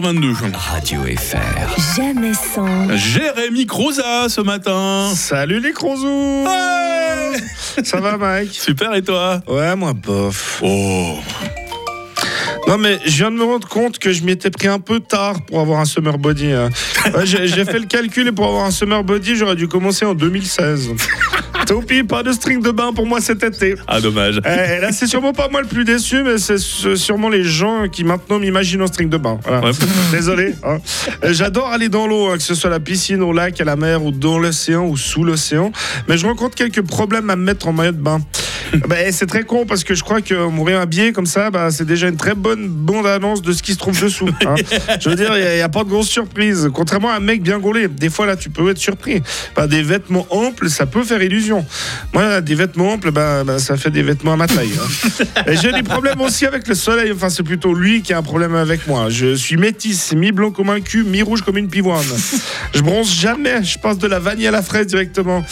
22. Radio FR. Jamais sans. Jérémy Croza ce matin. Salut les crozous Ouais Ça va Mike? Super et toi? Ouais moi bof. Oh Non mais je viens de me rendre compte que je m'étais pris un peu tard pour avoir un summer body. hein. Ouais, J'ai j'ai fait le calcul et pour avoir un summer body j'aurais dû commencer en 2016. Topi, pas de string de bain pour moi cet été. Ah dommage. Eh, là c'est sûrement pas moi le plus déçu mais c'est sûrement les gens qui maintenant m'imaginent en string de bain. Voilà. Ouais. Désolé. hein. Euh, J'adore aller dans l'eau, hein, que ce soit à la piscine, au lac, à la mer ou dans l'océan ou sous l'océan. Mais je rencontre quelques problèmes à me mettre en maillot de bain. Ben, c'est très con parce que je crois que mourir habillé comme ça, bah, c'est déjà une très bonne bande annonce de ce qui se trouve dessous. hein. Je veux dire, il n'y a, pas de grosse surprise. Contrairement à un mec bien gaulé, des fois là, tu peux être surpris. Bah, des vêtements amples, ça peut faire illusion. Moi, des vêtements amples, bah, bah, ça fait des vêtements à ma taille. hein. J'ai des problèmes aussi avec le soleil. Enfin, c'est plutôt lui qui a un problème avec moi. Je suis métisse, mi-blanc comme un cul, mi-rouge comme une pivoine. Je bronze jamais. Je passe de la vanille à la fraise directement.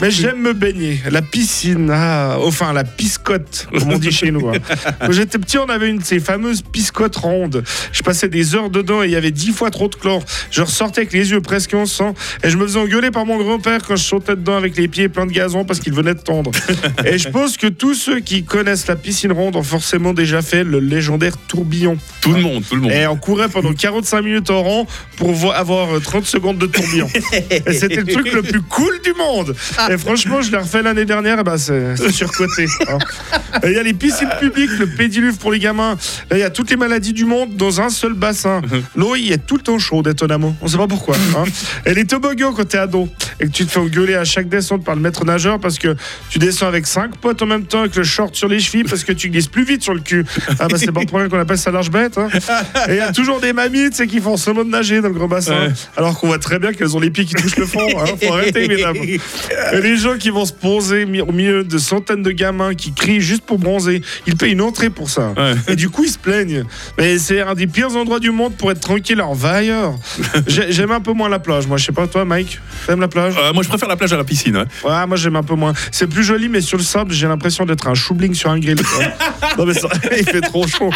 Mais j'aime me baigner. La piscine, ah, enfin la piscotte, comme on dit chez nous. hein. Quand j'étais petit, on avait une de ces fameuses piscottes rondes. Je passais des heures dedans et il y avait dix fois trop de chlore. Je ressortais avec les yeux presque en sang et je me faisais engueuler par mon grand-père quand je sautais dedans avec les pieds pleins de gazon parce qu'il venait de tondre. Et je pense que tous ceux qui connaissent la piscine ronde ont forcément déjà fait le légendaire tourbillon. Tout le monde, tout le monde. Et on courait pendant 45 minutes au rang pour vo- avoir euh, 30 secondes de tourbillon. Et c'était le truc le plus cool du monde. Et franchement, je l'ai refait l'année dernière, bah c'est surcoté. hein. Et Il y a les piscines publiques, le pédiluve pour les gamins. Il y a toutes les maladies du monde dans un seul bassin. L'eau, il est tout le temps chaude, étonnamment. On sait pas pourquoi. hein. Et les toboggans quand t'es ado et que tu te fais engueuler à chaque descente par le maître nageur parce que tu descends avec cinq potes en même temps avec le short sur les chevilles parce que tu glisses plus vite sur le cul. Ah bah c'est pas pour rien qu'on appelle ça large bête. hein. Et il y a toujours des mamies tu sais, qui font seulement de nager dans le grand bassin Ouais. alors qu'on voit très bien qu'elles ont les pieds qui touchent le fond. hein. Faut arrêter, mesdames. Et les gens qui vont se poser au milieu de centaines de gamins qui crient juste pour bronzer, ils payent une entrée pour ça. Ouais. Et du coup, ils se plaignent. Mais c'est un des pires endroits du monde pour être tranquille. Alors va ailleurs. J'ai- J'aime un peu moins la plage. Moi, je sais pas toi, Mike. T'aimes la plage? Euh, moi je préfère la plage à la piscine. ouais. Ouais, moi j'aime un peu moins. C'est plus joli, mais sur le sable, j'ai l'impression d'être un choubling sur un grill. non, mais ça, il fait trop chaud.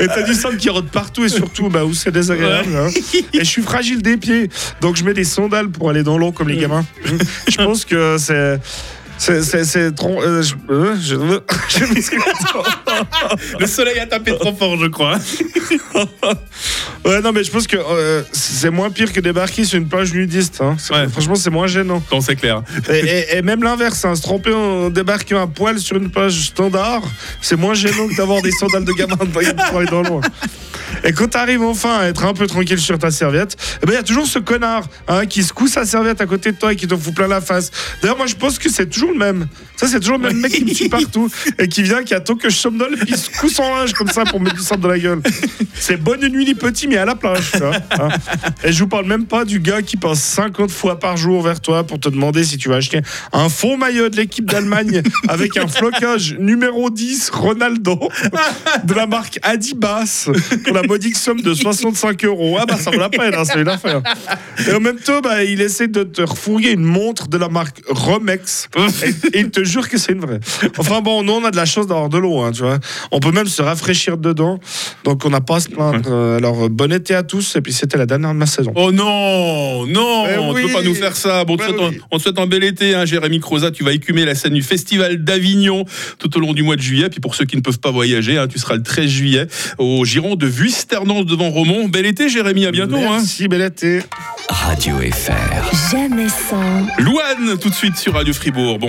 Et t'as du sable qui rôde partout et surtout bah, où c'est désagréable. hein. Et je suis fragile des pieds, donc je mets des sandales pour aller dans l'eau comme les gamins. Je pense que c'est. C'est, trop. euh, je, euh, je, je m'excuse. Le soleil a tapé trop fort, je crois. Ouais, non, mais je pense que euh, c'est moins pire que débarquer sur une plage nudiste. hein. Ouais. Franchement, c'est moins gênant. Non, c'est clair. Et, et- et même l'inverse, hein, se tromper en débarquant un poil sur une plage standard, c'est moins gênant que d'avoir des sandales de gamin aller dans l'eau. Et quand t'arrives enfin à être un peu tranquille sur ta serviette, eh ben, il y a toujours ce connard hein, qui secoue sa serviette à côté de toi et qui te fout plein la face. D'ailleurs, moi je pense que c'est toujours le même. Ça, c'est toujours le même mec qui me suit partout et qui vient, qui attend que je somnole, puis il secoue son linge comme ça pour mettre du sable dans la gueule. C'est bonne nuit les petits, mais à la plage. hein. Et je vous parle même pas du gars qui passe 50 fois par jour vers toi pour te demander si tu vas acheter un faux maillot de l'équipe d'Allemagne avec un flocage numéro 10 Ronaldo de la marque Adibas modique somme de 65 euros. Ah bah ça vaut la peine, hein, c'est une affaire. Et en même temps, bah, il essaie de te refourguer une montre de la marque Romex et, et il te jure que c'est une vraie. Enfin bon, nous on a de la chance d'avoir de l'eau, hein, tu vois. On peut même se rafraîchir dedans, donc on n'a pas à se plaindre. Euh, Alors bon été à tous, et puis c'était la dernière de ma saison. Oh non, non, Mais tu oui. peux pas nous faire ça. Bon, on, te Mais souhaite un, oui. on te souhaite un bel été, hein, Jérémy Croza. Tu vas écumer la scène du Festival d'Avignon tout au long du mois de juillet. Puis pour ceux qui ne peuvent pas voyager, hein, tu seras le 13 juillet au Giron de Vuisternance devant Romont. Bel été, Jérémy, à bientôt. Hein. Merci, bel été. Radio FR. Jamais sans. Louane, tout de suite sur Radio Fribourg. Bon,